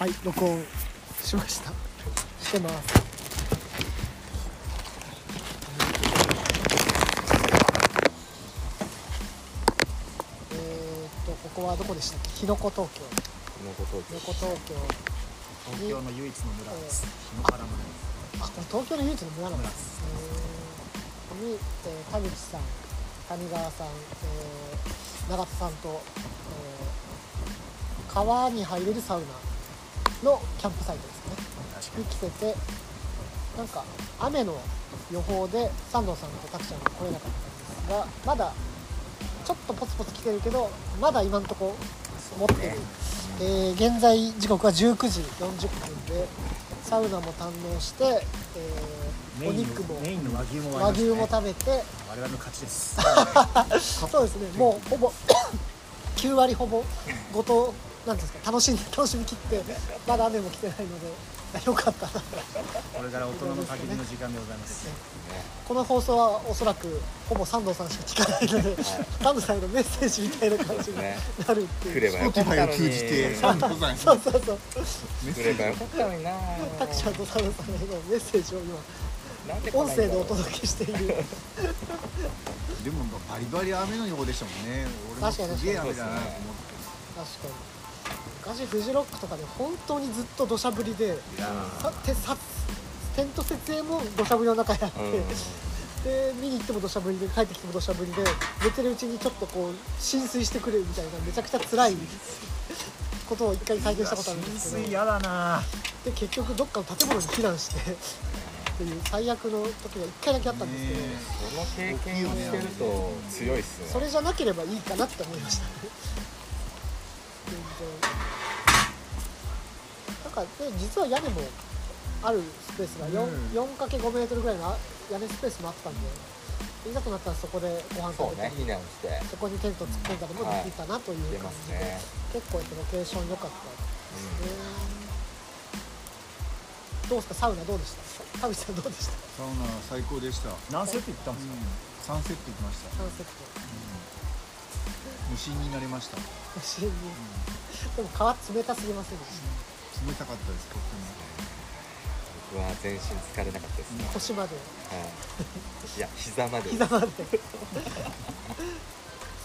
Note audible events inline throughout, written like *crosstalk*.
はい録音しました。してます。えーっとここはどこでしたっけ？日の子東京。日の子東京。東京。の唯一の村です。檜原村です。あこれ東京の唯一の村。なんで村です。すえーに、えー田口さん谷川さん、えー永田さんと、えー川に入れるサウナのキャンプサイトですね。に。に来ててなんか雨の予報で三藤さんと拓ちゃんが来れなかったんですがまだちょっとポツポツ来てるけどまだ今のとこ持ってる、えー現在時刻は19時40分でサウナも堪能して、えーお肉も和牛も和牛もべ食べて。我々の勝ちです。*laughs* そうですね。もうほぼ *coughs* 9割ほぼごとなんですか楽しんで楽しみきってまだ雨も来てないので *laughs* よかったな。これから大人の限りの時間でございます。この放送はおそらくほぼ三藤さんしか聞かないので三藤さんへのメッセージみたいな感じにねなるっていう。来ればよかったのに。サンドさんに。そうそうそう。来ればよかったのにな。*laughs* タクちゃんとサ藤さんへのメッセージを今音声でお届けしている。でもバリバリ雨の予報でしたもんね。俺も確かにすげえ雨だなと思って。確かに昔フジロックとかで本当にずっと土砂降りでさてさテント設営も土砂降りの中やって、うん。で見に行っても土砂降りで帰ってきても土砂降りで寝てるうちにちょっとこう浸水してくるみたいなめちゃくちゃ辛いことを一回体験したことあるんですけど。浸水嫌だな。で結局どっかの建物に避難してっていう最悪の時が一回だけあったんですけど、ねこの経験をしてると強いっすね。それじゃなければいいかなって思いましたね。全然なんかで実は屋根もあるスペースが 4, うん。4×5 メートルぐらいのあ屋根スペースもあったんでいざとなったらそこでご飯そう食べたりね避難して。そこにテント突っ込んだりもできたなという出感じで、ますね。結構やっぱロケーション良かったうですね、どうですか？サウナどうでした？田口さんどうでした？サウナ最高でした、うん、何セット行ったんですか？3セット行きました。サンセット。無心になりました、うん、不思議でも川冷たすぎませんでし冷たかったです僕は全身疲れなかったですね。た腰まで。はい。いや膝まで。膝まで。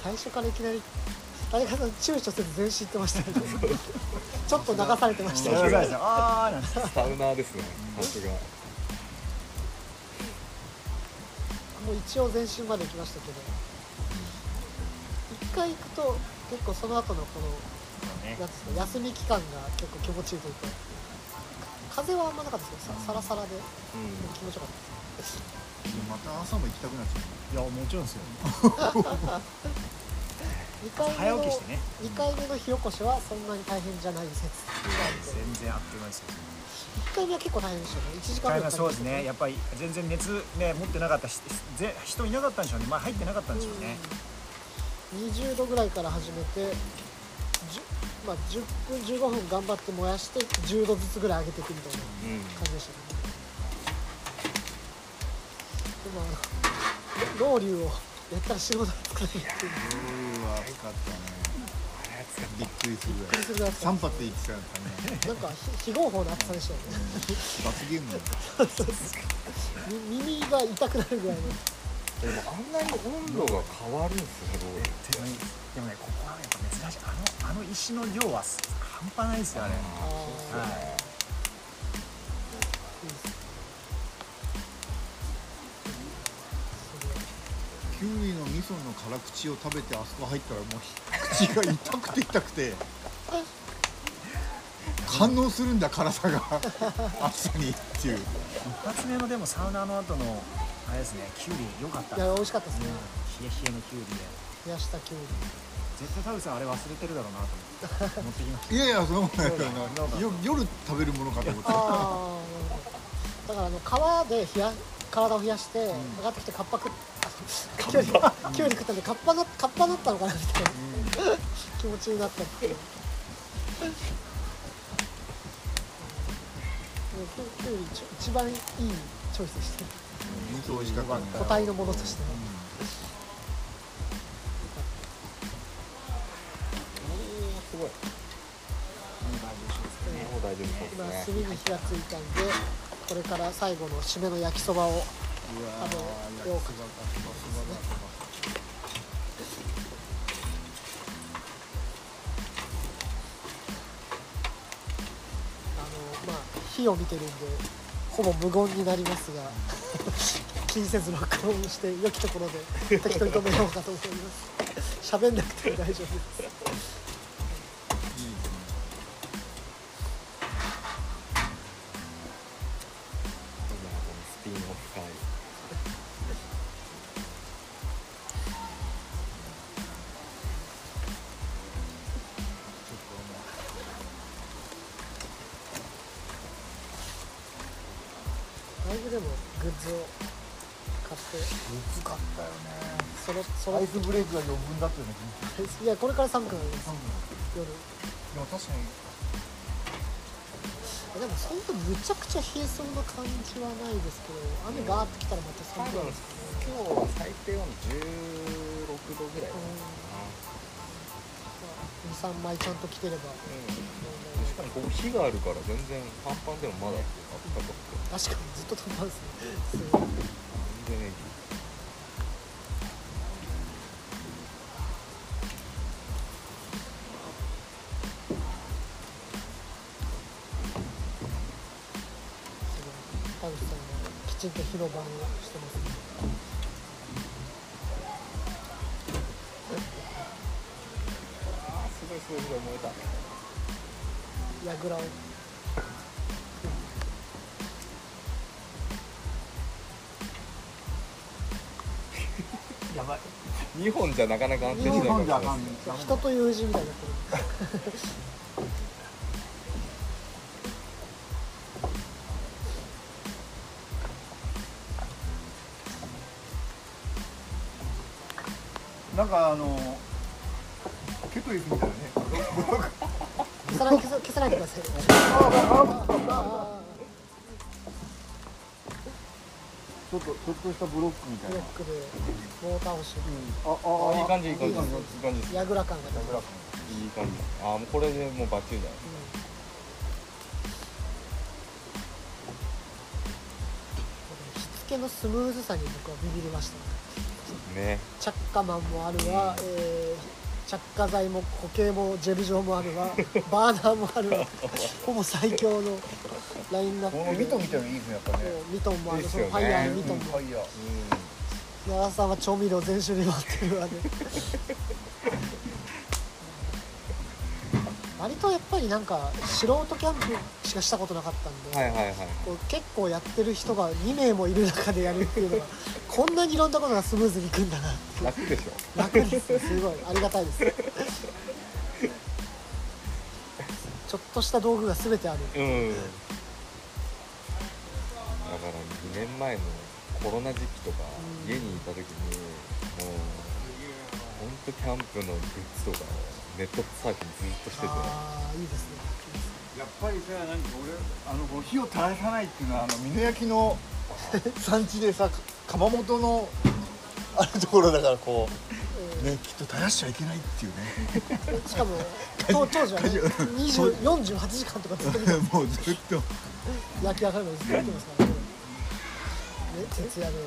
最初からいきなりさん躊躇せず全身行ってましたけどちょっと流されてました。ごけどサウナーですねさすが。もう一応全身まで行きましたけど。一回行くと結構その後のこのね。なんで休み期間が結構気持ちいいというか風はあんまなかったですけどさサラサラで。うん。気持ちよかったです。また朝も行きたくなっちゃういやもちろんですよ。*laughs* 2回目の早起きしてね。2回目の火起こしはそんなに大変じゃない説。全然あっという間ですよ。1回目は結構大変でしたね。1時間ぐらいそうですね。やっぱり全然熱ね持ってなかったしぜ人いなかったんでしょうね。まあ入ってなかったんでしょうね。うん。20度ぐらいから始めてまあ、10分15分頑張って燃やして10度ずつぐらい上げていくみたいなうん。感じでしたね。でもあのロウリュをやったら仕事がつかないっていううわ暑かったね。びっくりするぐびっくりするぐらいらい3発で行ってたね。なんか非非合法な暑さでしたよね。*laughs* 罰ゲーム。だったみ耳が痛くなるぐらいのでもあんなに温度が変わるんですねロールってでもねでもねここはやっぱ珍しいあのあの石の量はす半端ないですよね。い。いウリの味噌の辛口を食べてあそこ入ったらもう口が痛くて痛くて *laughs* 反応するんだ辛さが。暑さにっていう。一発目のでもサウナの後のあれですねキュウリ良かった。いや美味しかったですね。冷え冷えのキュウリで。冷やしたきゅうり絶対田口さんあれ忘れてるだろうなと思って持ってきました。いやいやそんなことないから *laughs* そうだ。なよ夜食べるものかと思ってああなるほど。だからあの川で冷や体を冷やして上がってきてカッパ食っきゅうりきゅうり食ったんでカッパなカッパなったのかなみたいな。気持ちになった。っていうでもきゅうきゅうりちょ一番いいチョイスでしたね味噌美味しかったね個体のものとして。はおーすごい。いい感じですねもう大今ね炭に火がついたんでこれから最後の締めの焼きそばをうわあのーようかそばそばだあのまあ火を見てるんでほぼ無言になりますが気にせず録音して良きところで適当に止めようかと思います。喋んなくても大丈夫です。いいですね。スピンオフ会だいぶでもグッズを買って。難かったよね。そろそろアイスブレイクが余分だったよねいやこれから寒くなります。夜。でも確かに。でもそんなむちゃくちゃ冷えそうな感じはないですけど雨ガーってきたらまた寒くなるんです今日は最低温度16度ぐらい。かな、23枚ちゃんと着てれば。うん、しかもここ火があるから全然パンパンでもまだあったかくて。確かにずっと飛ばんですねすごい全然平すごい田口さんがきちんと火の番をしてますねあすごいすごいすごい燃えたやぐらを本じゃなかなか安定しない日本じゃあかからん人と友人みたいになってるなんかあのょっとちょっとしたブロックみたいな。ブロックで棒倒しあああ。いい感じいい感じいい感感じ。ですやぐら感が出てるいい感じ。あーもうこれでもうバッチリだ。よしつけのスムーズさに僕はビビりました。ね。ね着火マンもあるわ、えー着火剤も固形もジェル状もあるわ。バーナーもあるわ。*laughs* ほぼ最強のラインナップ。このミトンみたいなのいいですねやっぱね。ミトンもあるそのファイヤーのミトンも。ファイヤーうん長田さんは調味料全種類持ってるわね。*laughs* 割とやっぱりなんか素人キャンプしかしたことなかったんで、はいはいはいこう結構やってる人が2名もいる中でやるっていうのが *laughs* こんなにいろんなことがスムーズにいくんだな楽でしょ。楽ですすごい。ありがたいです。*laughs* ちょっとした道具が全てある。うん。だから2年前のコロナ時期とかうん。家にいた時にもうほんとキャンプのグッズとかをネットサーフィンずっとしてて。ああいいですね。やっぱりさなんか俺あのこの火を絶やさないっていうのはあの美濃焼きの *laughs* 産地でさ窯元のあるところだからこうねきっと絶やしちゃいけないっていうね。しかも *laughs* 当当時はね火事20 48時間とかずっと *laughs* もうずっと、焼き上がるのずっと見てますからねね徹夜で、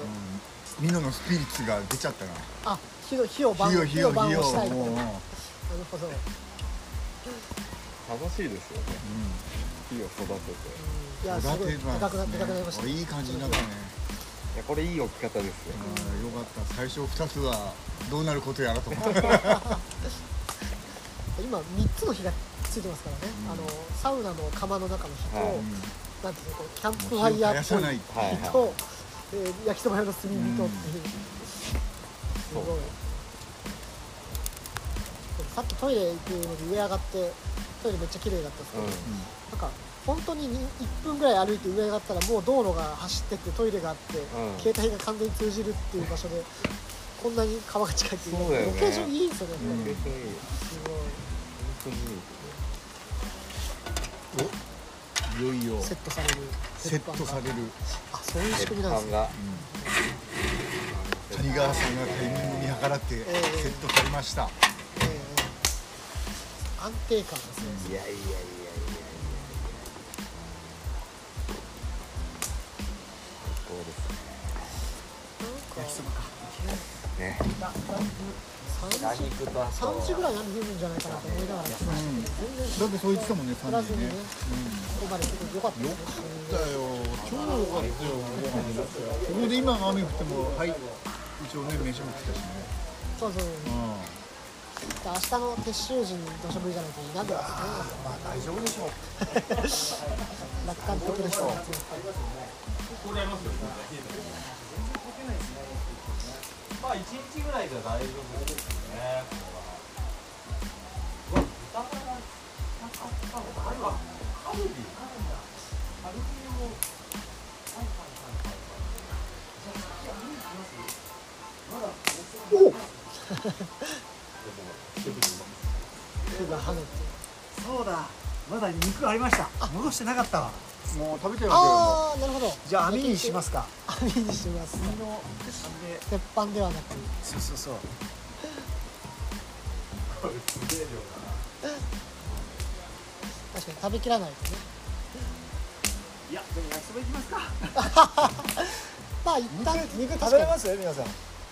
美濃のスピリッツが出ちゃったな。あ火の火を番火を火を番火をを。したいなもう、なるほど、楽しいですよね。木を育てて。いやすごいでかくなでかくなりました。いい感じになったね。いやこれいい置き方ですよ。あーよかった。最初2つはどうなることやらと思って。*laughs* 今3つの火がついてますからね、うん。あのサウナの釜の中の火と、はい。なんていうのこうキャンプファイヤーっぽい火を絶やさないはい。火と、えー焼きそば用の炭火とっていう、すごい。さっきトイレ行くのに上上がってトイレめっちゃ綺麗だったんですけど、うん。なんか本当に1分ぐらい歩いて上上がったらもう道路が走ってってトイレがあって、ん携帯が完全に通じるっていう場所でこんなに川が近いっていうねロケーションいいですよね、うんやっぱり本当にいいすごいよいよ。セットされる。セットされる。あそういう仕組みなんですね、うん、谷川さんがタイミングに計らってセットされました、えーえ。ー、安定感ですね。いやいやいや焼きそばかね3ラ時肉とあと3時ぐらいに雨降るんじゃないかなと思いながら来ましたけど全然だってそう言ってたもんね3降らずにね。時ねここまですごい良かったですね。だよ。超良かったよ。そこで今雨降ってもはい。一応ね飯も来たしね。そうそうう。ん。明日の撤収時に土砂降りじゃないといいなってますね。まあ大丈夫でしょう。楽観的な人が集まあ一日ぐらいじゃ大丈夫ですね。うわ、豚バラなかっ。あれはカルビ。カルビを。火が跳ねてそうだまだ肉ありました戻してなかったわもう食べちゃいまああなるほど。じゃあ網にしますか。網にします。網の鉄板で鉄板ではなく。そうそうそう。確かに食べきらないとね。いやでも焼きそばいきますか。*laughs* まあ一旦肉食べれます？皆さん。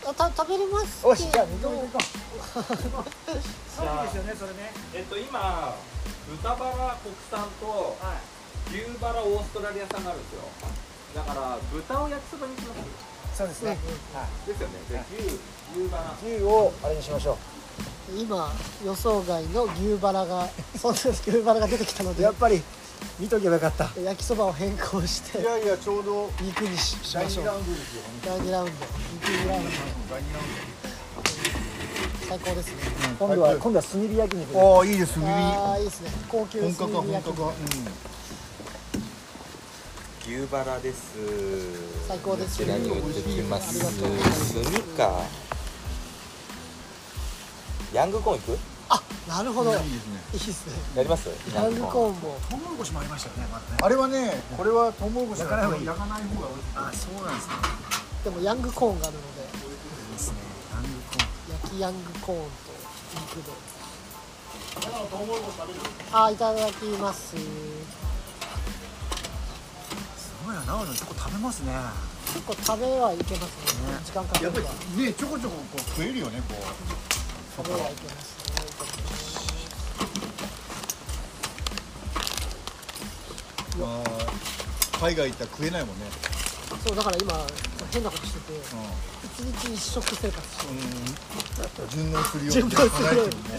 あた食べれますよしじゃあ肉けどもいこう。*laughs* そうですよねそれね。えっと今豚バラ国産とはい牛バラオーストラリア産があるんですよ。だから豚を焼きそばにします。そうですね、はですよね。で牛牛バラ。い、牛をあれにしましょ今予想外の牛バラがそんな *laughs* 牛バラが出てきたのうでやっぱり見とけばよかった。焼きそばを変更してすいやいやちょうど肉にしし第2ましょう。ラウンドですよ。第2ラウンド。肉ラウンド。第2ラウン最高ですね。今度は今度は炭火焼き肉で。ドああいいです。炭火。ああいいですね。高級本炭格は本火焼き格は牛バラです。最高です。こちらに置いてきます。ありがとうございます。炭かヤングコーンいく？あなるほど。いうんいいですね。いですね。やります？ヤングコーンも。トウモロコシもありましたよねまだね。あれはねこれはトウモロコシ焼かない方がいい。焼かない方が美味しい。あそうなんですね。でもヤングコーンがあるので。いいですね。ヤングコーン。焼きヤングコーンと肉であいただきますすごいな長野結構食べますね。結構食べはいけますね。ね。時間かけやっぱりねちょこちょここう食えるよねこう。食べはいけます。あー。海外行ったら食えないもんね。ねそうだから今変なことしてて一日一食生活してうん。順応するように順応するように離れてるね。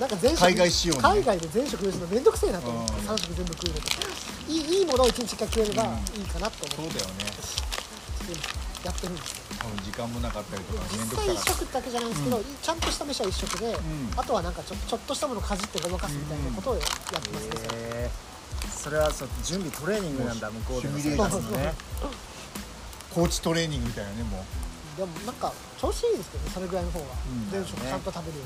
なんか全食海外仕様にね。海外で全食用意するのめんどくせえなと思ってうん。3食全部食うの。といいいいものを一日一回食えればいいかなと思って。そうだよね。やってるんですよ。多分時間もなかったりとか面実際一倒くさか食だけじゃないんですけど、ちゃんとした飯は一食で、ん。あとはなんかちょちょっとしたものをかじってごまかすみたいなことをやってますね、へえそれはそう準備トレーニングなんだ向こうでのシミュレーション生活のねコーチトレーニングみたいなねもう。でもなんか調子いいですけどねそれぐらいの方が、ん。全食ちゃんと食べるよ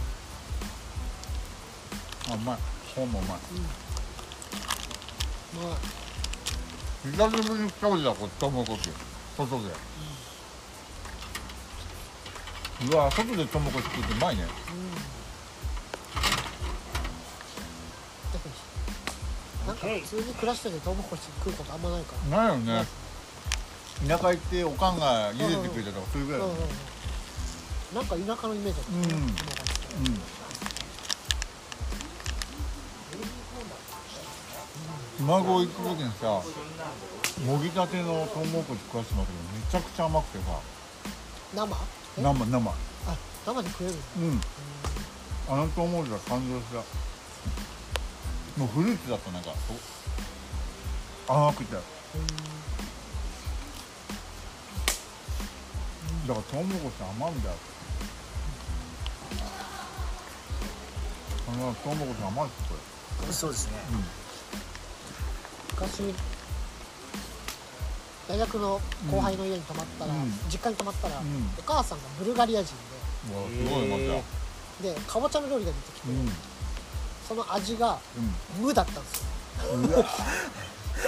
あうまい本もうまい久しぶりに食べたこれトウモロコシ外でうわ外でトウモロコシ食ってうまいね。なんか普通に暮らしててトウモロコシ食うことあんまないから。ないよね。田舎行っておかんが茹でてくれたとかそういうぐらいなんか田舎のイメージだった。ね、うん。うん熊郷行く時にさもぎたてのトウモロコシ食わせてもらったけどめちゃくちゃ甘くてさ。生？え？生生。あ生で食えるうん。あのトウモロコシは感動した。もうフルーツだったなんか。そう甘くて。だからトウモロコシ甘いんだよ。あのトウモロコシ甘いっすこれ。そうですね昔大学の後輩の家に泊まったら、うん。実家に泊まったら、ん。お母さんがブルガリア人うわすごいまた。ででかぼちゃの料理が出てきて、うん。その味がう無だったんですよ。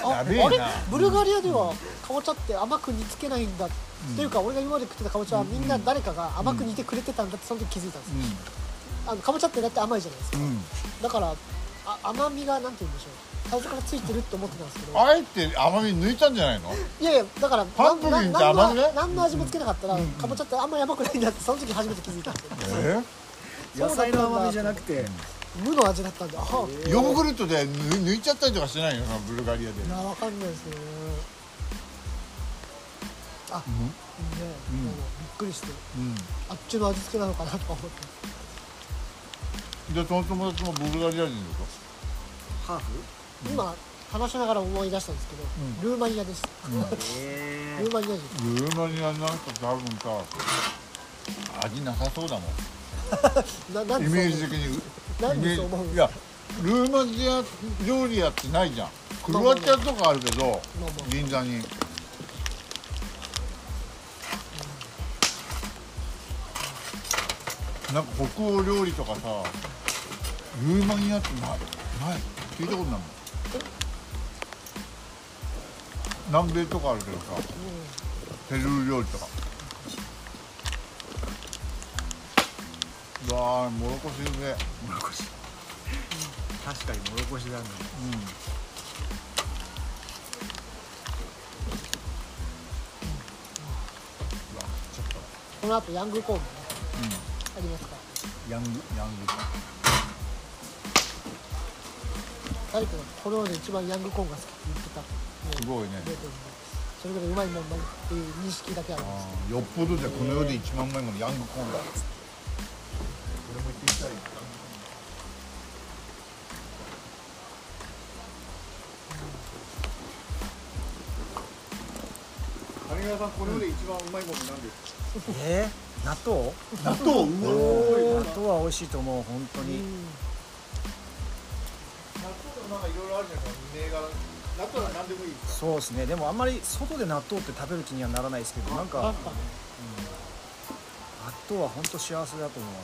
あやべえな。あれブルガリアではかぼちゃって甘く煮つけないんだ、っていうか俺が今まで食ってたかぼちゃはみんな誰かが甘く煮てくれてたんだってその時気づいたんですよ、あのかぼちゃってだって甘いじゃないですか、だからあ甘みがなんて言うんでしょう最初からついてるって思ってたんですけど。あえて甘み抜いたんじゃないの？いやいやだからパンプキンって甘くない何の味もつけなかったら、かぼちゃってあんまやばくないんだってその時初めて気づいたんで。すよえ野菜の甘みじゃなくて無の味だったんで。あヨーグルトで抜抜いちゃったりとかしてないよなブルガリアで。いやわかんないですよね。あ、いいね、うん。もうびっくりして。うん。あっちの味付けなのかなとか思ってでその友達もブルガリア人でしハーフ今話しながら思い出したんですけど、ルーマニアです、えルーマニア人。ょルーマニアなんか多分さ味なさそうだもん。*laughs* ななんでイメージ的に。なんでそう思う？んいやルーマニア料理屋ってないじゃん。クロアチアとかあるけどまあまあ銀座に。なんか北欧料理とかさルーマニアってないない？聞いたことないもん南米とかあるけどさペルー料理とか。うわーモロコシうめえモロコシ確かにモロコシだねこの後ヤングコーンもね、ありますから。ヤングヤング誰かがこの世で一番ヤングコーンが好きって言ってたすごいね。それぐらいうまいもんだっていう認識だけあるんです。よっぽどじゃこの世で一番うまいものヤングコーンだ俺も行ってみたい谷川さんこの世で一番うまいものなんですか？えー、納豆？納豆。納豆。は美味しいと思う本当に、ろいろあるじゃないですか。銘柄納豆は何でもいいそうですね。でもあんまり外で納豆って食べる気にはならないですけどなんかなん納豆は本当幸せだと思うね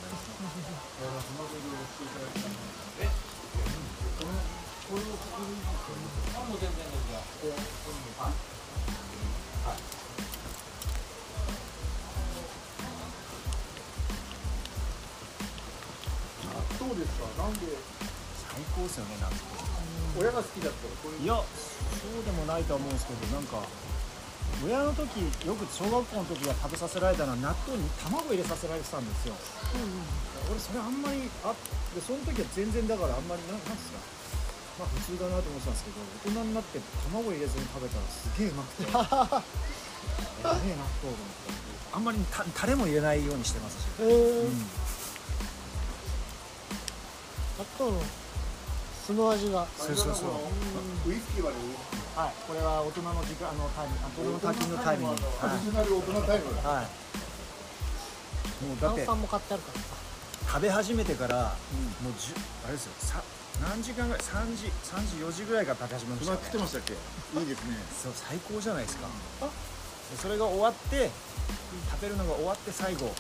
納豆ですか。なんで。最高ですよね納豆親が好きだったらこういういやそうでもないとは思うんですけどなんか親の時よく小学校の時は食べさせられたのは納豆に卵入れさせられてたんですよ。俺それあんまりあでその時は全然だからあんまりなんなんですかまあ普通だなと思ってたんですけど大人になって卵入れずに食べたらすげえうまくて。*laughs* ええ納豆と思って。あんまりたタレも入れないようにしてますし、へえうん。納豆の素の味が。そうそうそう。ウイスキーはねはい。これは大人の時間あのタイム。あ大人の課金のタイムに。アディショナル大人タイムだ。はい、はい、もうだって炭酸も買ってあるから。さ食べ始めてから、もうじゅあれですよ。さ何時間ぐらい3時3時4時ぐらいから食べ始めました、ね、食ってましたっけ？いいですね。そう最高じゃないですか。でそれが終わって食べるのが終わって最後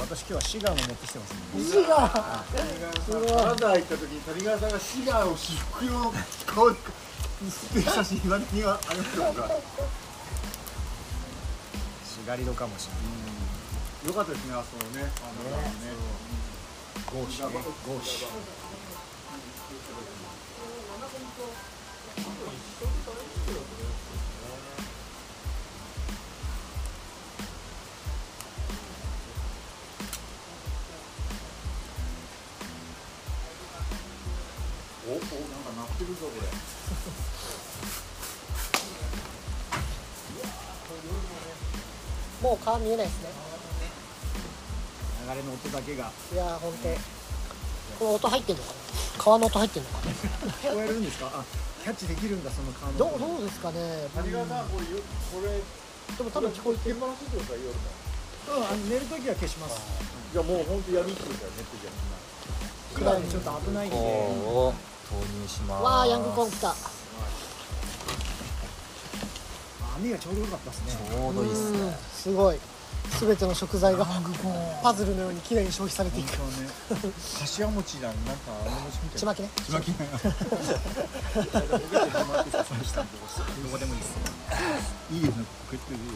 私今日はシガーも持ってきてますんで石が谷川さん金沢行った時に谷川さんがシ。ガーを私服用の顔で吸ってる写真今にはありますよシ。ガリドかもしれないよかったですねあそこねあのねゴーシ。ねゴーシ。おおなんか鳴ってるぞこれ。もう川見えないですね。流れの音だけが。いやーほんとこの音入ってんのかな？川の音入ってんのかな？聞こえるんですか？あキャッチできるんだその川のどう音どうですかね？谷川さん。これよこれでも多分聞こえてる。夜もうんあの寝るときは消します。じゃあもう本当闇ってことだよねってじゃ今ねちょっと危ないんで入します。わあヤングコーン来た。網がちょうどよかったですね。ちょうどいいっすうん。ねすごい。全ての食材がパズルのように綺麗に消費されていく。ね。柏餅だ。なんかあの餅みたいちまきね。ちまきね。*laughs* どこでもいいです。いいですね。ポケットでいいわ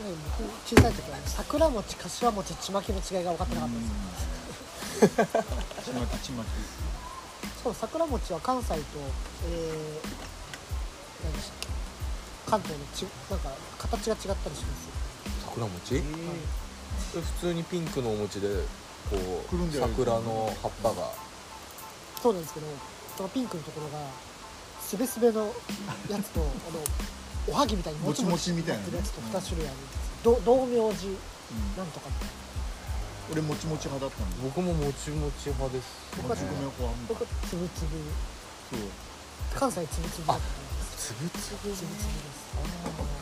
僕小さい時はね桜餅柏餅ちまきの違いが分かってなかったんです。よちまきちまきしかも桜餅は関西と、えー、何でしたっけ？関東のちなんか形が違ったりします？桜餅？普通にピンクのお餅でこう桜の葉っぱが。そうなんですけどそのピンクのところがすべすべのやつとあのおはぎみたいにもちもちみたいなやつと2種類あるんですど道明寺なんとかみたいな俺もちもち派だったんだ僕ももちもち派です。僕はもち米粉は僕つぶつぶ。そう。関西つぶつぶつぶつぶ？つぶつぶです。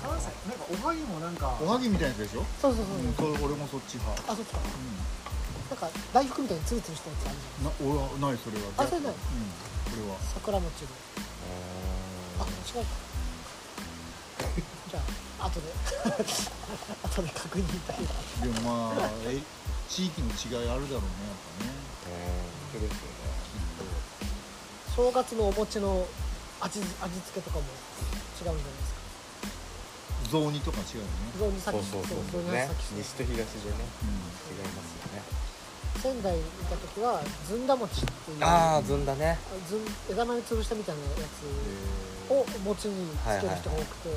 関西なんかおはぎもなんか。おはぎみたいなやつでしょ？そうそうそう、う。んそう俺もそっち派。あそっか。うなんか大福みたいにつぶつぶしたやつあるじゃんんな俺はないそれは。あそれない。うん俺は。桜餅で。あ違うか。じゃあ後で。*laughs* 後で確認だけどでもまあえ地域の違いあるだろうね。やっぱね。そうですよ正月のお餅の味味付けとかも違うんじゃないですか雑煮とか違うよね。ゾウにさっきそうそうそうね。さっき西と東でね。うん違いますよね。仙台にいた時はずんだ餅っていうああずんだね。ずん枝豆潰したみたいなやつを餅につける人が多くて、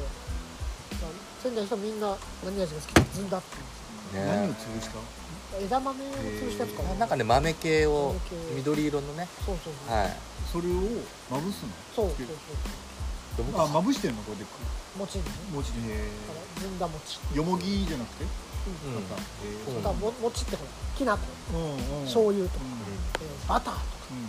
まあ仙台の人はみんな何味が好きかずんだって言うんですね。何を潰した枝豆を潰したやつかな、なんかね豆系を緑色のね。そうそうそう、はい。それをまぶすの？そうそうそう。あまぶしてんの？これで餅にね。餅でへだからずんだ餅。よもぎじゃなくて？うん。餅ってほらきな粉。うんうん。醤油とか、うえーバターとか。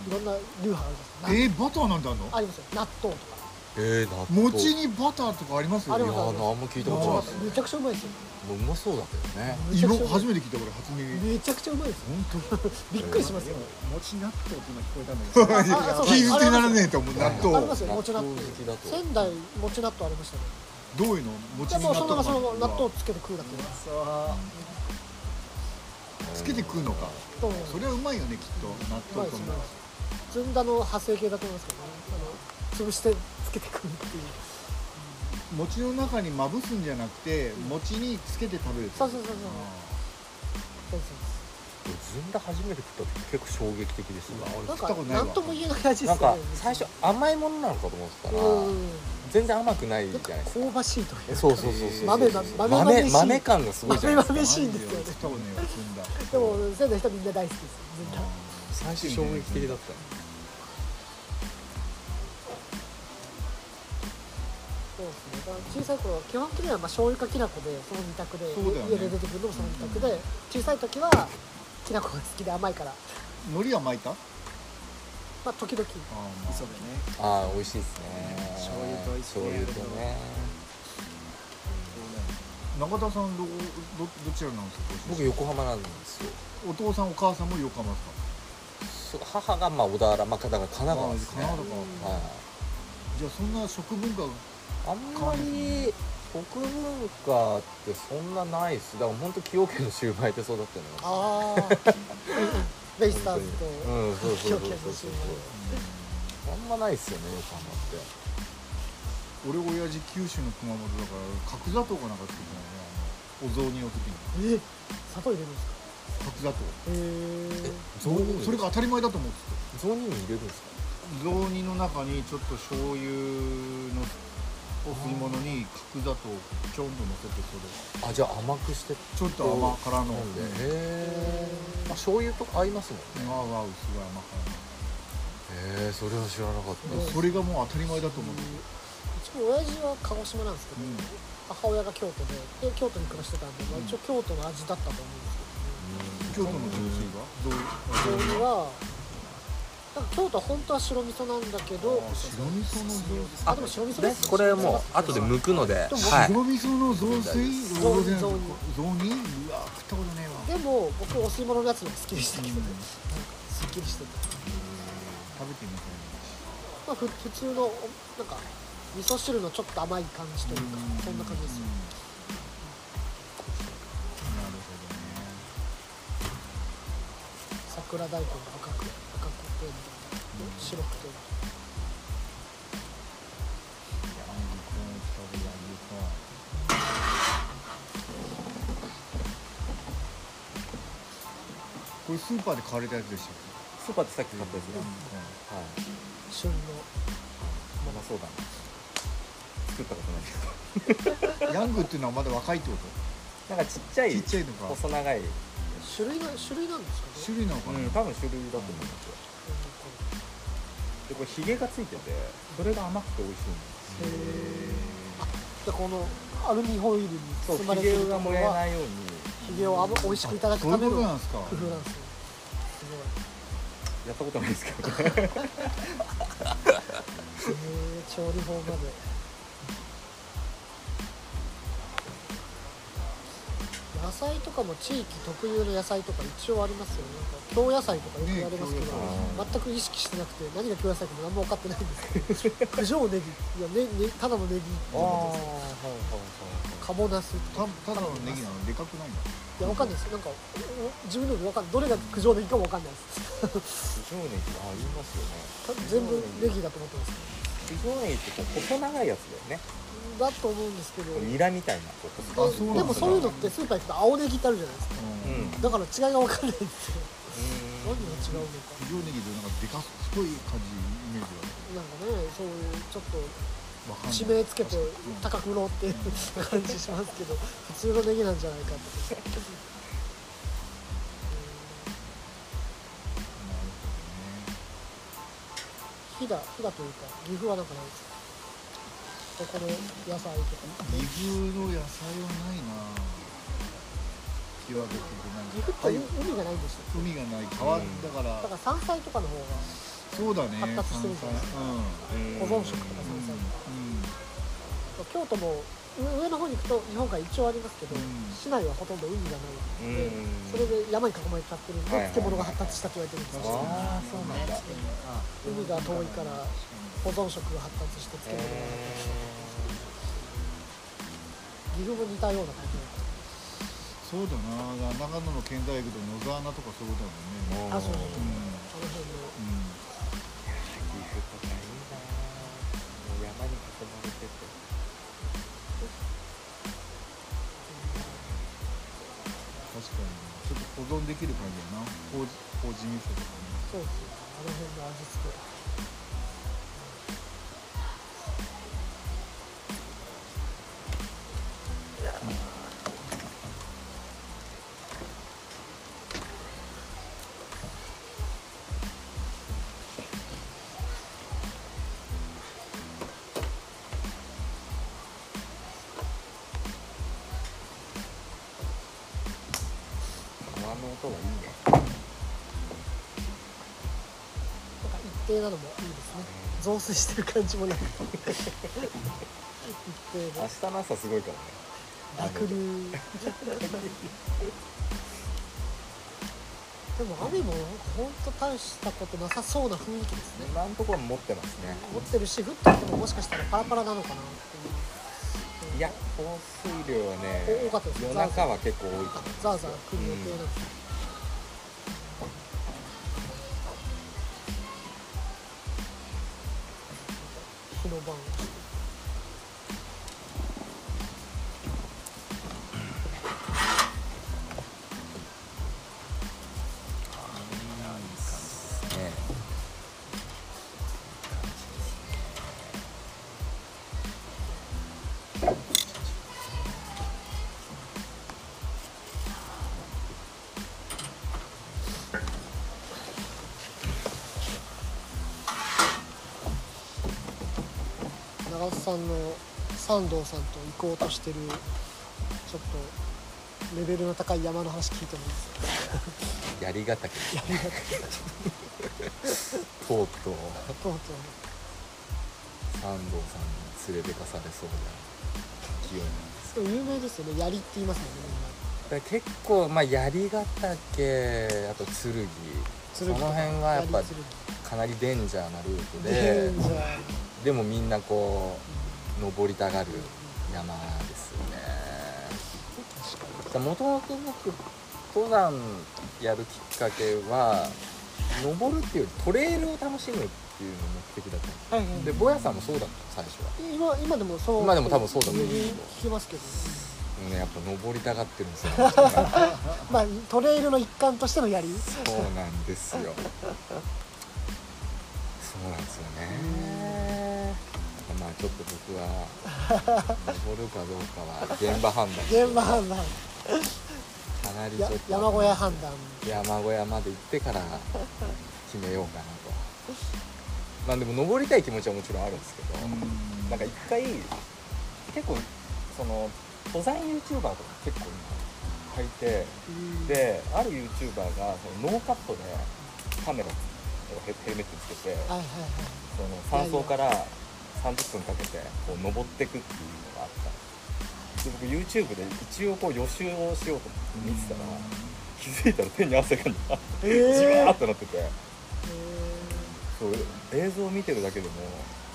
いろんな流派あるじゃないですか。んえーバターなんてあんの？ありますよ。納豆とか。えー、納豆。餅にバターとかありますよ。ありいやます。ーあんま聞いたことないですめちゃくちゃうまいですよ。もううまそうだけどね色初めて聞いた俺初耳。めちゃくちゃうまいですよ。本びっくりしますよ。餅納豆って今聞こえたんだけど気づてならねえと思う納あり豆ます。よ納餅納豆豆好きだと仙台餅納豆ありましたねどういうの餅納もうそのままその豆まま納豆つけて食うだけつけて食うのかそうそれはうまいよねきっと。納豆とうまいです。ずんだの派生系だと思いますけどね。あの潰してつけて食うっていう餅の中にまぶすんじゃなくて餅につけて食べるそうそう。そうそうそうそう。ずんだ初めて食った時結構衝撃的でしたなん食ったことないわ。か何とも言えない味ですなんかよね最初甘いものなのかと思ってたらうん。全然甘くないじゃないですか。香ばしいというそうそうそうそう。豆豆豆豆豆しい。豆感がすごいじゃないですか。豆しいんですよね食ったことねえわずんだ。でも仙台の人みんな大好きですずんだ。最初衝撃的だった。そうですね。だ小さい頃基本的にはまあ醤油かきな粉でその二択で、ね。家で出てくるのもその二択で小さい時はきな粉が好きで甘いから。海苔は巻いた？あまあ時々。あまあ磯でね。ああ美味しいですね。醤油と一緒醤にやると油とね。中田さんどどどちらなんですか？僕横浜なんですよ。お父さんお母さんも横浜ですか？そう母がまあ小田原まあだから神奈川ですね。あ神奈川はい。じゃあそんな食文化あんまり食文化ってそんなないっす。だから本当崎陽軒のシューマイで育ってるのああベイスターズとうんそうそうそうそう崎陽軒のシューマイあんまないっすよね横浜って。俺親父九州の熊本だから角砂糖かなんか作ってたよね。あのお雑煮の時に。え砂糖入れるんですか？角砂糖。へえ雑煮？にそれが当たり前だと思って雑煮に入れるんですか？た雑煮の中にちょっと醤油のお吸い物に角砂糖をちょんと乗せてそれ。あじゃあ甘くして。ちょっと甘辛の飲ん。でへえあ醤油とか合いますもんね。ああすごい甘へえそれは知らなかった。それがもう当たり前だと思ってうちも親父は鹿児島なんですけど、うん。母親が京都でで京都に暮らしてたんで、まあ、一応京都の味だったと思うんですけどね。京都の雑炊はどう？醤油はなんか京都は本当は白味噌なんだけどあ白味噌の雑炊あでも白味噌ねですこれもう後で剥くのででもはい。白味噌の雑炊雑雑炊雑雑煮うわ食ったことねえわ。でも僕お吸い物のやつの方が好きでしたけどね、うん。なんかすっきりしてて、食べてみたいまあ、ふ普通のおなんか味噌汁のちょっと甘い感じというかそんな感じですよ。なるほどね。桜大根が赤く白くて。ここれスーパーで買われたやつでしたっスーパーってさっき買ったやつね、はい。旬のまだそうだ。な作ったことないけど。けヤングっていうのはまだ若いってこなんかちっちゃいとちっちゃいのか。細長い、うん、種類な種類なんですかね？種類なのかな、多分種類だと思う。んですよでこれヒゲがついててそれが甘くて美味しいんですでこのアルミホイルにそう包まれてるヒゲが燃えはないように。ヒゲをあぶ美味しくいただくための工となんですか。夫なんですよ。やったことないですけどね。*laughs* え調理法まで野菜とかも地域特有の野菜とか一応ありますよね。なんか京野菜とかよく言われますけど、ね全く意識してなくて何が京野菜かも何も分かってないんですけど九条ネギ。いやねねただのネギってことですカモナスたただのネギなの？でかくないんだいや分かんないです。なんかお自分でも分かんない。どれが九条ネギかも分かんないです。九条ネギ？ありますよね。た全部ネギだと思ってます。九条ネギってこう細長いやつだよねだと思うんですけど。ニラみたいなこうででもそういうのってスーパー行くと青ネギってあるじゃないですか。うん。だから違いが分かんないんですよ何がうん違うのか。九条ネギでなんかでか太い感じイメージなんかねそういうちょっと地名つけてうん高く売ろうっていう感じしますけど普通のネギなんじゃないかって飛騨飛騨というか岐阜はなんかないですか？ここの野菜とか。岐阜の野菜はないな岩手県岐阜って海がないんですよ海がない川だから、だから山菜とかの方がそうだね発達してるじゃないですか。山菜。保存食とか山菜。とか京都も上上の方に行くと日本海一応ありますけど、うん。市内はほとんど海がない。ので、うん。それで山に囲まれちゃってるんで、はいはいはい漬物が発達したと言われてるんですよ、ああそうなんだ。海が遠いから保存食が発達して漬物が発達して岐阜も似たような感じだそうだな。長野の県大学と野沢菜とかそうだもんね。あそうそうう。ん。あの辺のうん岐阜とかいいなもう山に囲まれてて確かに。ちょっと保存できる感じだな。麹麹味噌とかね。そうですよあの辺の味付け定なのもいいですね。増水してる感じもなく一定明で日の朝すごいからね。濁流。でも雨も本当大したことなさそうな雰囲気ですね。今のところ持ってますね。持ってるし降ってきてももしかしたらパラパラなのかなっていう。いや降水量はねお多かったです。夜中は結構多いと思うザーザー来る予定なんですよ、三道さんと行こうとしてるちょっとレベルの高い山の話聞いてもいいですか？槍ヶ岳やりがたいとうとう。とうとう。三道さんに連れてかされそうな勢いなんです有名ですよね。槍って言いますもんね結構まあ槍ヶ岳あと剣。みんなその辺はやっぱかなりデンジャーなルートデででもみんなこう登りたがる山ですよね。もともと僕登山やるきっかけは登るっていうよりトレイルを楽しむっていうのが目的だったんですはいはいでぼやさんもそうだった最初は。今今でもそう。今でも多分そうだと思う。聞きますけど。ねやっぱ登りたがってるんですよ。*laughs* まあトレイルの一環としての槍そうなんですよ。そうなんですよね。まあちょっと僕は登るかどうかは現場判断現場判断。やかなりちょっと山小屋判断。山小屋まで行ってから決めようかなと。まあでも登りたい気持ちはもちろんあるんですけど、なんか一回結構その登山 YouTuber とか結構今いてうん。である YouTuber がそのノーカットでカメラヘルメットつけてはいはいはい。その山荘から30分かけてこう登ってくっていうのがあった。で僕 YouTube で一応こう予習をしようと思って見てたら気づいたら手に汗がじえー。わーってなってて。えそう映像を見てるだけでも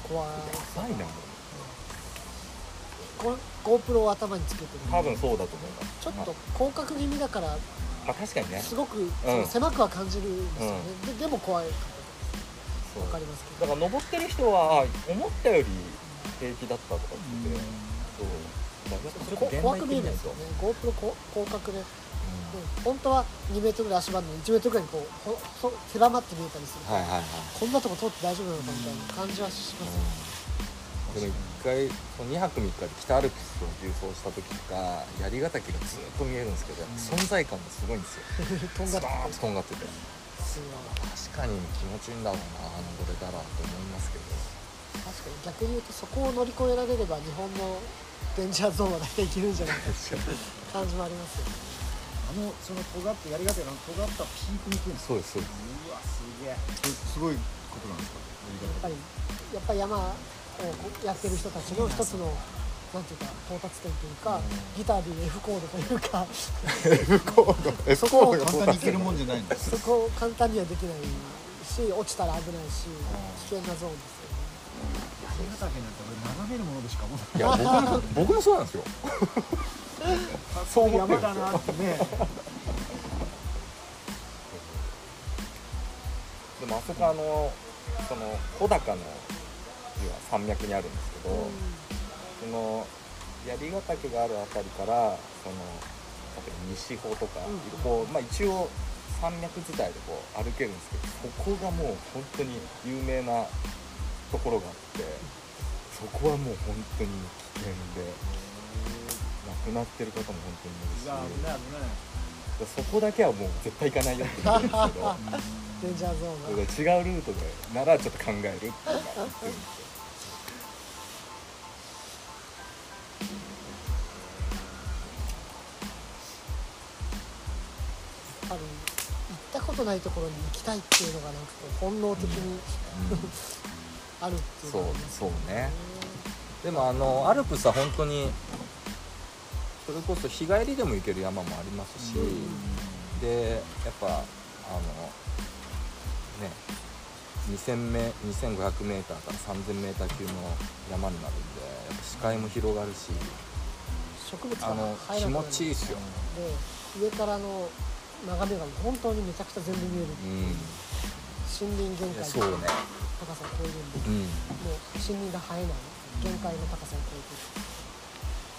ー怖い。やばいなこ GoPro を頭につけてる。多分そうだと思います。ちょっと広角気味だからまあ確かにね。すごくその狭くは感じるんですよね、ででも怖いそうわかりますけど。だから登ってる人は思ったより平気だったとか言ってて、そう。だからちょっとこ現場怖く見えないですよね。GoPro こ広角で、ううん本当は2メートルぐらい足場の1メートルぐらいにこうほほ狭まって見えたりする、んはいはいはい。こんなとこ通って大丈夫なのかみたいな感じはしますよね、でも一回その2泊3日で北アルプスを縦走した時とか槍ヶ岳がずっと見えるんですけど、存在感がすごいんですよ。*laughs* とんがってとんがってて確かに気持ちいいんだろうな登れたらと思いますけど。確かに逆に言うとそこを乗り越えられれば日本のデンジャーゾーンは大体いけるんじゃないかっていう感じもありますよね。あのその尖ってやりがての尖ったピークに行くんですそうですそうです。うわすげえすごいことなんですか？やっぱりやっぱり山をこうやってる人たちの一つのなんていうか到達点というか、ギターでいう F コードというか F コード？*laughs* F コード簡単にいけるもんじゃないんですそこを簡単にはできないし落ちたら危ないし危険なゾーンですよね。槍ヶ岳なんて俺眺めるものでしか思い。いや僕も僕もそうな *laughs* んですよ。そう思ってる山だなってねでもあそこあのその穂高の山脈にあるんですけど、その槍ヶ岳があるあたりからその例えば西穂とか、うん。こうまあ、一応山脈自体でこう歩けるんですけどそこがもう本当に有名なところがあってそこはもう本当に危険で亡くなってる方も本当にいるしそこだけはもう絶対行かないよって言ってるんですけど *laughs* 違うルートでならちょっと考えるって言ってるんですよないところに行きたいっていうのがなんかこう本能的に、*laughs* あるっていうそうのがありますそうね。でもあのアルプスは本当にそれこそ日帰りでも行ける山もありますし、でやっぱあのね 2000m 2500メーターから3000メーター級の山になるんでやっぱ視界も広がるし植物があの気持ちいいっすよ、で上からの眺めが本当にめちゃくちゃ全部見える、うん森林限界のそうね。高さを超えるんで、うん。もう森林が生えない。限界の高さを超えて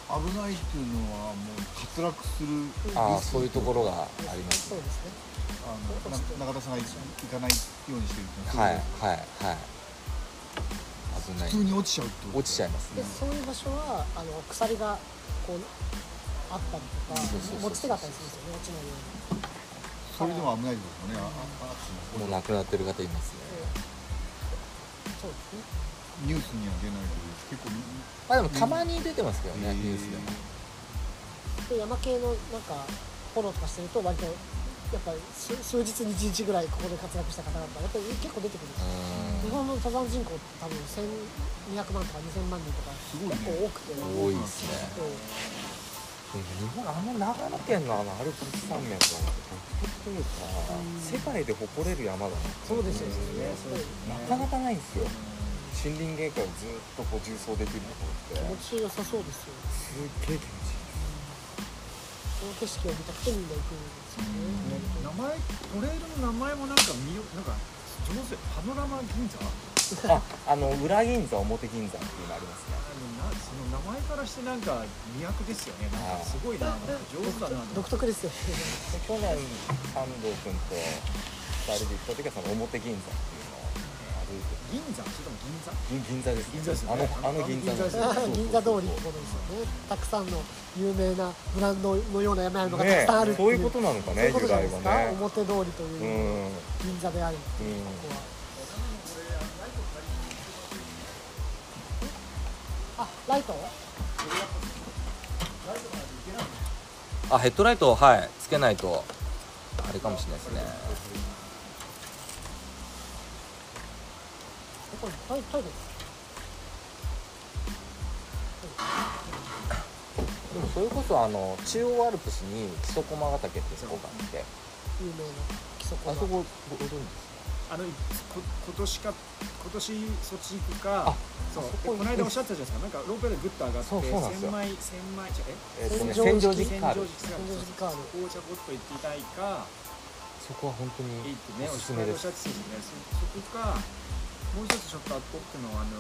危ないっていうのはもう滑落するああそういうところがありますそうですね。あのな中田さんが行かないようにしてるっていうのはい。ははいはい。危ない。普通に落ちちゃうってこと？落ちちゃいますでねそういう場所はあの鎖がこうあったりとか持ち手があったりするんですよね落ちないようにそれでも危ないですよね。もう亡くなってる方いますね。そうですね。ニュースには出ないけど結構まあでもたまに出てますけどね、うんニュー。スでもで山系のなんかフォローとかしてると割とやっぱり数数日に1日ぐらいここで活躍した方々やっぱり結構出てくるんですよ。日本の登山人口って多分1200万とか2000万人とか結構多くて、多いですね日本あの長野県のあのアルプス山脈は独特というか世界で誇れる山だなそうですよねねそうなかなかないん。ですよ森林限界をずっとこう縦走できるところって気持ちよさそうですよすっげえ気持ちいいその景色を見たくてみん。な行くん。ですよね名前トレイルの名前もなん。か見よなん。か上手パノラマ銀座ああの裏銀座表銀座っていうのありますね。あのなその名前からしてなんか魅惑ですよね。なんかすごいななんか上手だな。独特ですよ去年安藤君と2人で行った時はその表銀座っていうのを歩いて。銀座それとも銀座。銀銀座です、銀座ですよあのねあの銀座あの銀座ですよね銀座通りってことですよね。たくさんの有名なブランドのような山々がたくさんあるっていう。ねそういうことなのかねそういうことじゃないですか、由来はね。表通りとういうん。銀座であるっていううんここは、あライトあヘッドライトはいつけないとあれかもしれないですね。これトイトイレでもそれこそあの中央アルプスに木曽駒ヶ岳っていうとこがあって。有名な基礎あそこご存知ですあのこ今年か今年そっち行くかあそうこの間おっしゃったじゃないですか。なんかロープウェイでグッと上がってそうそうなんですよ。千枚千枚じゃえ？えっとね千千畳敷畳敷カール。千千畳敷カール。そこをちょこっと行ってみたいか。そこは本当にいいってねおおっしゃっすすめですてたんですねそそこかもう一つちょっと奥のあの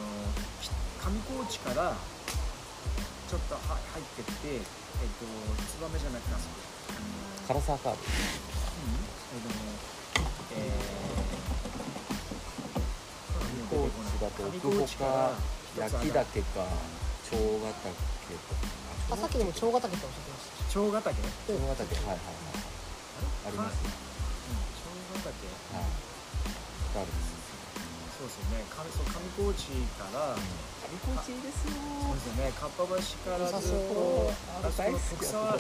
き上高地からちょっとは入ってってえっ、と燕じゃなくてあそこ。あの唐沢カール。うん。え高知だと奥穂か焼き岳か長ヶ岳とかあさっきでも長ヶ岳っておっしゃってました。長ヶ岳。長ヶ岳はい。はい。はい。ありますね長ヶ岳はい。カールですそうですよね上そう上高地から上高地い。い。ですよそうですよねかっぱ橋からずっとああそこの徳沢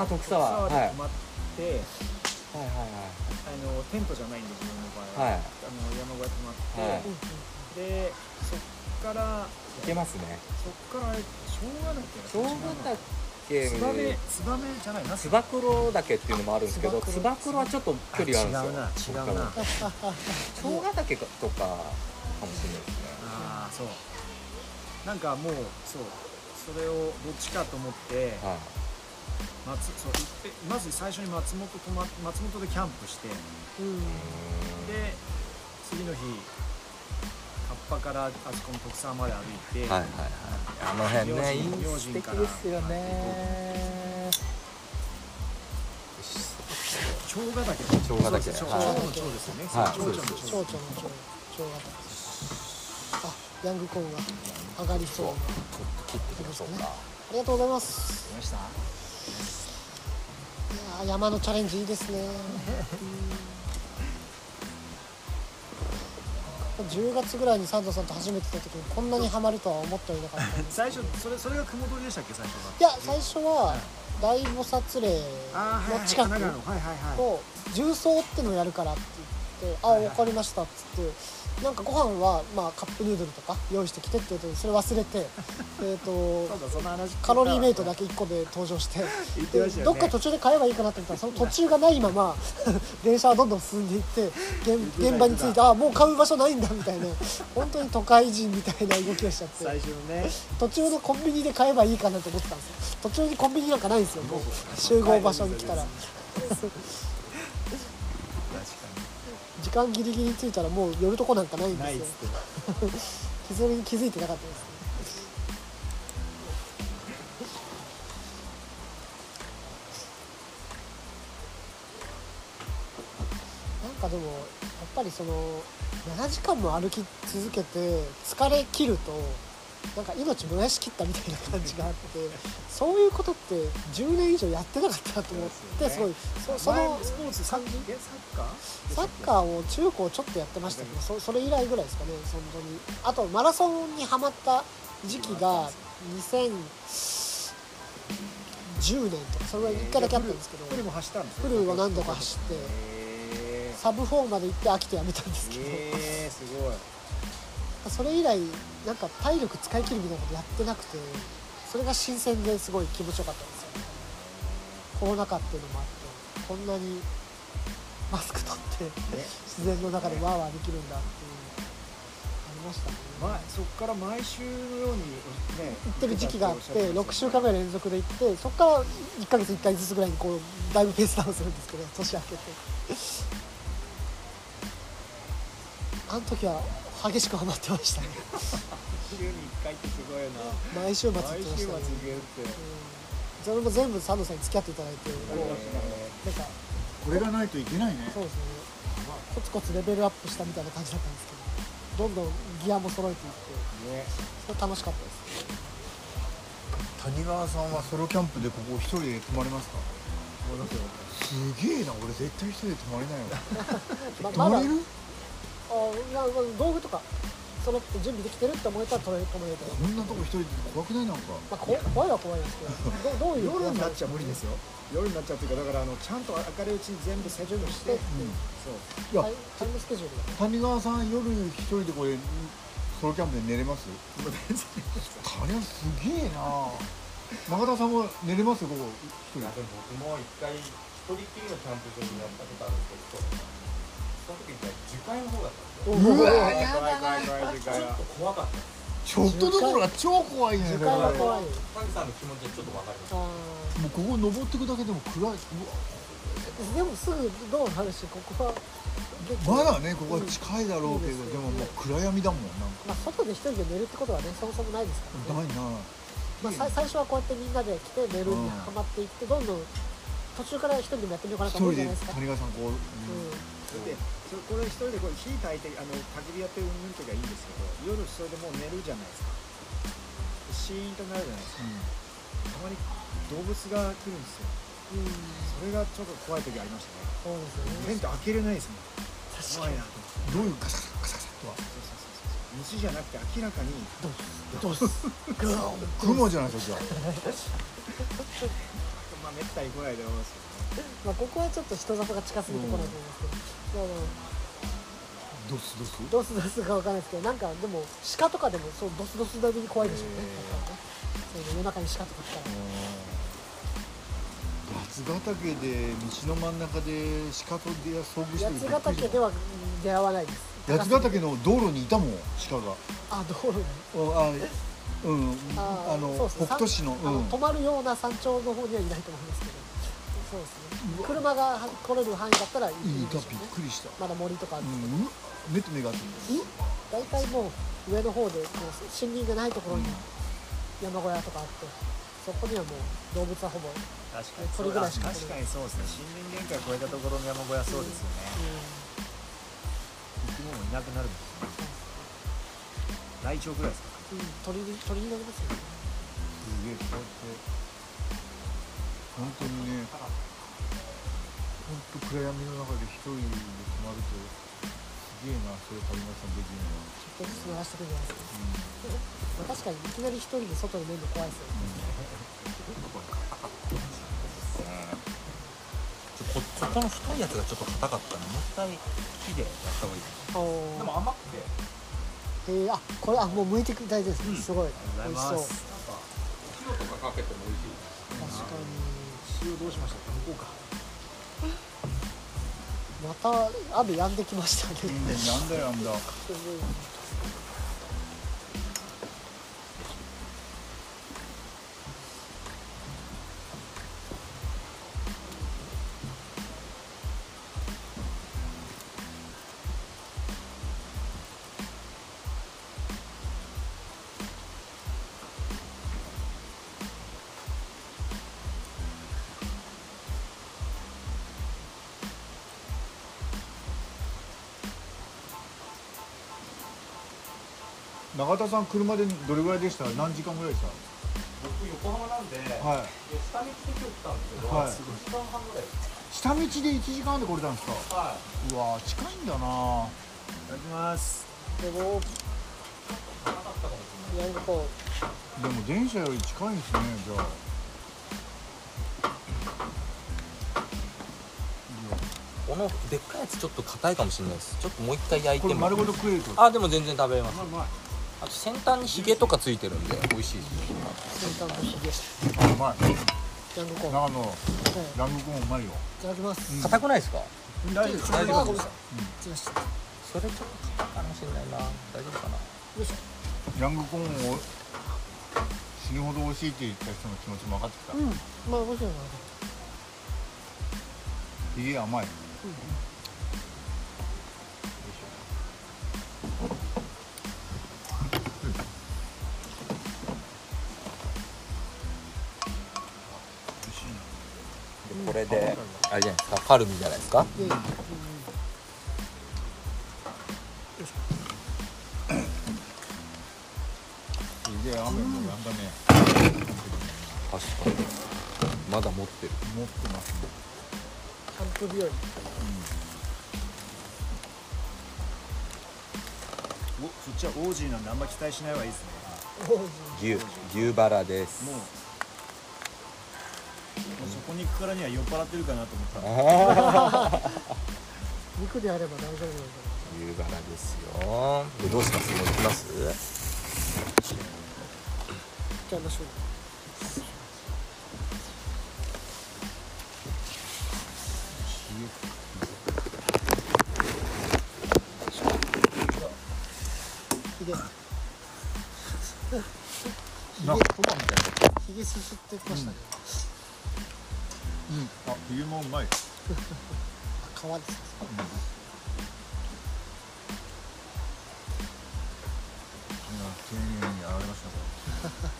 あ徳沢で泊まって、はい。はい。はい。あのテントじゃない。んで自分の場合はい。あの山小屋泊まって、はい。でそっからいけますね。そっから生姜だっけ長ヶ岳ツバメツバメじゃないな。つば九郎岳っていうのもあるんですけどつば九郎はちょっと距離があるんですよ。違うな違うな。ここから長ヶ岳とかかもしれないですね。ああそう。なんかもうそう。それをどっちかと思ってはい。松そうまず最初に松本泊ま松本でキャンプしてうん。で次の日カッパからあそこの徳沢まで歩いて、はいはいはい。あの辺ねいい明素敵神からですよね。長ヶ岳長ヶ岳長の長ですよね、はい。そう長の蝶。々の蝶。蝶ヶ岳あヤングコーンが上がりそう。なちょっと切ってましょうかありがとうございます出ました。いやー山のチャレンジいいですね10月ぐらいにサンドさんと初めて会った時にこんなにハマるとは思ってはいなかった。最初それそれが雲取りでしたっけ最初がいや最初は大菩薩霊の近くと重曹ってのをやるからって言って「あ分かりました」っつってなんかご飯はまあカップヌードルとか用意してきてって言うとそれ忘れて *laughs* えっとカロリーメイトだけ1個で登場してね。でどっか途中で買えばいいかなって思ったらその途中がないまま *laughs* 電車はどんどん進んでいって現現場に着いてあもう買う場所ないんだみたいな。本当に都会人みたいな動きをしちゃって。ね途中のコンビニで買えばいいかなと思ってたんですよ途中にコンビニなんかないんですよもう集合場所に来たら時間ギリギリ着いたらもう寄るとこなんかないんにですよ。それに気づいてなかったですね。なんかでもやっぱりその7時間も歩き続けて疲れ切るとなんか命燃やしきったみたいな感じがあってそういうことって10年以上やってなかったなと思ってすごい。そその前スポーツサッえサッカー？サッカーを中高ちょっとやってましたけどそそれ以来ぐらいですかね本当にあとマラソンにはまった時期が2010年とかそれぐらい1回だけあったんですけどフルも走ったんですよフルは何度か走ってへサブ4まで行って飽きてやめたんですけど、えー、すごい。それ以来なんか体力使い切るみたいなことやってなくてそれが新鮮ですごい気持ちよかったんですよ。ねコロナ禍っていうのもあってこんなにマスク取って自然の中でワーワーできるんだっていうありましたね。まそっから毎週のようにね行ってる時期があって6週間ぐらい連続で行ってそこから1ヶ月1回ずつぐらいにこうだいぶペースダウンするんですけど *laughs* 年明けて。あの時は激しくハマってましたね。週に1回ってすごいな毎週末行って毎週末行ましたね。けるってうん。それも全部佐藤さんに付き合っていただいてなんかこれがないといけないね。そうですね。コツコツレベルアップしたみたいな感じだったんですけどどんどんギアも揃えていってねそれ楽しかったです。谷川さんはソロキャンプでここ一人で泊まれますか？*laughs* すげえな俺絶対一人で泊まれないわ。*laughs* ま泊まれる？道具とか揃って準備できてるって思えたら取れると思えるけど、こんなとこ一人で怖くないなんか。まあ、こ怖いは怖いですけどどどういう夜になっちゃう無理ですよ。夜になっちゃうっていうかだからあのちゃんと明るいうちに全部セットして。でそう。いやタイムスケジュールが谷川さん夜一人でこれソロキャンプで寝れます？谷川すげえな。中田さんも寝れますここ。一人でも僕も一回一人きりのキャンプ場にやったことあるんですけどその時に樹海の方だったんですよ。うわ怖い怖い怖い怖いちょっと怖かった。ちょっとどころか超怖いね。時だからも間が怖い。タギさんの気持ちはちょっとわかりますあうここ登ってくだけでも暗い。うーでもすぐ道路あるしここはまだねここは近いだろうけど、でももう暗闇だもんなんか。まあ、外で一人で寝るってことはねそもそもないですからね、ないなまあ、さ最初はこうやってみんなで来て寝るにハマっていってどんどん途中から一人でもやってみようかな一と思うじゃないですか、谷川さんこう、うん。でそれこれ一人でこう火焚いてあの焚き火やってるうんときはいいんですけど夜それでもう寝るじゃないですかシーンとなるじゃないですかたまに動物が来るんですようんそれがちょっと怖い時ありましたねそうですよねテント開けれないですもん怖いなとどういうガサガサガサとはそうそうそうそう虫じゃなくて明らかにどうすグーン雲じゃないですかじゃまあめったに来ないと思いますけどね。まあここはちょっと人里が近すぎてこないと思いますけど、まあまああドスドスドスドスかわかんないですけどなんかでも鹿とかでもそうドスドス並みに怖いでしょうね、へー。そういうの夜中に鹿とか来たら八ヶ岳で道の真ん中で鹿と出会遭遇してる八ヶ岳では出会わないです。八ヶ岳の道路にいたもん鹿が。あ道路に。あうんああの北斗市のうん。止まるような山頂の方にはいないと思いますけどそうですね。車が来れる範囲だったらいいいいたびっでしょうねくりした。まだ森とかあるうんんうわ目と目があって大体もう上の方でこう森林がないところに山小屋とかあってそこにはもう動物はほぼ、うん、確かそれぐらいしか確かにそうですね。森林限界超えたところの山小屋そうですよね、生き物いなくなるんですよね。ライチョウぐらいですか？うん、鳥に鳥になりますよね。すげえこうやって本当にね本当暗闇の中で一人で泊まるとすげえなそれ谷川さん。できるのは、ちょっとずつ鳴らしてくるじゃないですか、まあ、確かにいきなり一人で外に出るの怖いですよねちょこここの太いやつがちょっと硬かったのもう一回火でやった方がいいでも甘くてえー、あこれあもう剥いていただいてです、すごいあり美味しそうがとうございます塩とかかけても美味しい塩どうしました？向こうか。にまた雨止んできましたね、うん、なんだなんだ田さん車でどれぐらいでした？何時間ぐらいでし僕横浜なんで、たはい。下道で今日来たんですけど、はい。2時間半ぐらい下道で1時間半で来れたんですか？はうわー近いんだな。いただきます。でもいなかったかもしれないやるこでも電車より近いんですねじゃあ。このでっかいやつちょっと硬いかもしれないです。ちょっともう一回焼いてもこれ丸ごと食えると？あでも全然食べれますあと先端にヒゲとかついてるんで美味しいですう先端のひげあうまい。ヤングコーン、はい、長野。ヤングコーンうまいよ。いただきます、硬くないですか？大丈夫。です大丈夫。あごめんなさい失礼しましたそれちょっと硬いかもしれないな。大丈夫かな？ヤングコーンを死ぬほど美味しいって言った人の気持ちも分かってきた、うん。まあ面白いな。ひげ甘い、れであれじゃないですかカルミじゃないですか？で、うん。うん、すげえ雨もやん。だね確かにまだ持ってる持ってますねキャンプ日和おそっちはオージーなん。であん。ま期待しない方がいいですね牛牛バラですもうくからには酔っ払ってるかなと思った *laughs* 肉であれば大丈夫なんだろ牛バラですよ。でどうします？もう行きます？う行っちゃいましょひげすすってましたね、うんあ冬もうまい。*laughs* 皮です丁寧に洗いました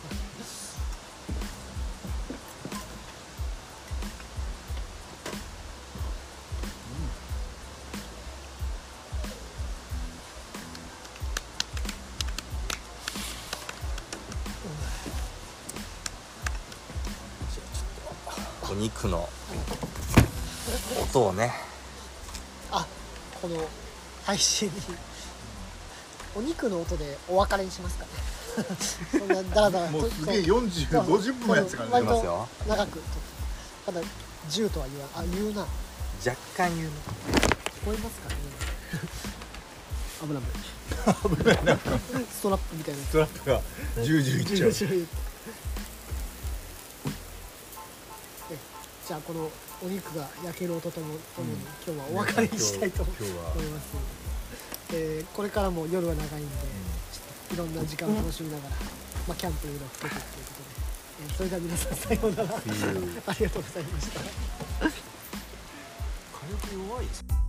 配信に。お肉の音でお別れにしますかね。そんなダラダラ。*laughs* もうすげえそう40、50分もやつからねますよ。長くただ10とは言わあ言うな。若干言うの聞こえますかね。*laughs* 危ない。危ないストラップみたいなストラップがジュージューいっちゃう。10えじゃあこのお肉が焼ける音ともともに、今日はお別れにしたいと思い今日は。ます、えーこれからも夜は長いんで、ちょっといろんな時間を楽しみながら、まあ、キャンプいろいろ含めてということで、えーそれでは皆さんさようなら。*laughs* ありがとうございました。*laughs* 火力弱いです